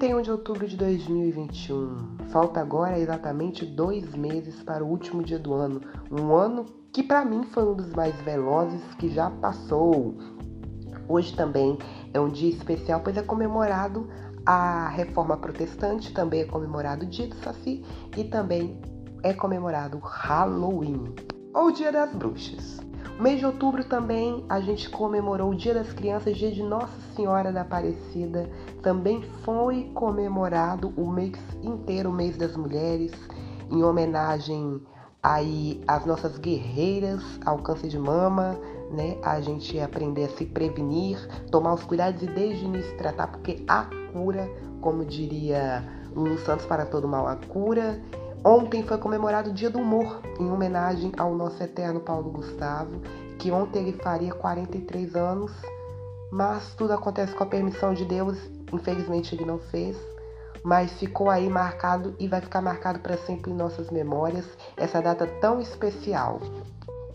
31 de outubro de 2021. Falta agora exatamente dois meses para o último dia do ano. Um ano que para mim foi um dos mais velozes que já passou. Hoje também é um dia especial, pois é comemorado a reforma protestante, também é comemorado o dia do Saci e também é comemorado Halloween, ou o Dia das Bruxas. No mês de outubro também a gente comemorou o Dia das Crianças, Dia de Nossa Senhora da Aparecida. Também foi comemorado o mês inteiro, o mês das mulheres, em homenagem aí às nossas guerreiras ao câncer de mama, né? A gente aprender a se prevenir, tomar os cuidados e desde o início tratar, porque a cura, como diria Lulu Santos para todo mal, a cura Ontem foi comemorado o Dia do Humor, em homenagem ao nosso eterno Paulo Gustavo, que ontem ele faria 43 anos, mas tudo acontece com a permissão de Deus, infelizmente ele não fez, mas ficou aí marcado e vai ficar marcado para sempre em nossas memórias essa data tão especial.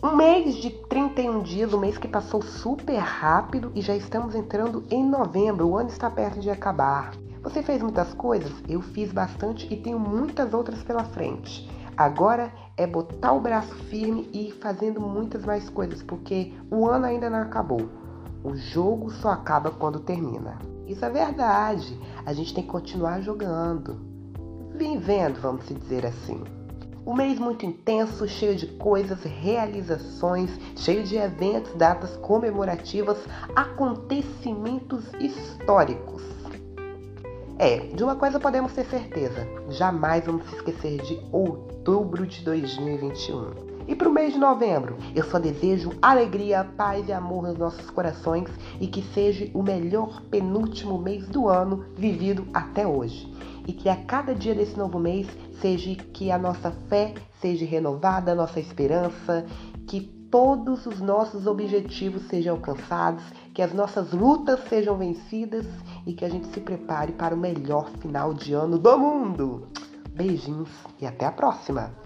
Um mês de 31 dias, um mês que passou super rápido e já estamos entrando em novembro, o ano está perto de acabar. Você fez muitas coisas? Eu fiz bastante e tenho muitas outras pela frente. Agora é botar o braço firme e ir fazendo muitas mais coisas, porque o ano ainda não acabou. O jogo só acaba quando termina. Isso é verdade. A gente tem que continuar jogando. Vivendo, vamos dizer assim. Um mês muito intenso, cheio de coisas, realizações, cheio de eventos, datas comemorativas, acontecimentos históricos. É, de uma coisa podemos ter certeza: jamais vamos se esquecer de outubro de 2021. E para o mês de novembro, eu só desejo alegria, paz e amor nos nossos corações e que seja o melhor penúltimo mês do ano vivido até hoje. E que a cada dia desse novo mês seja que a nossa fé seja renovada, a nossa esperança, que todos os nossos objetivos sejam alcançados, que as nossas lutas sejam vencidas e que a gente se prepare para o melhor final de ano do mundo. Beijinhos e até a próxima!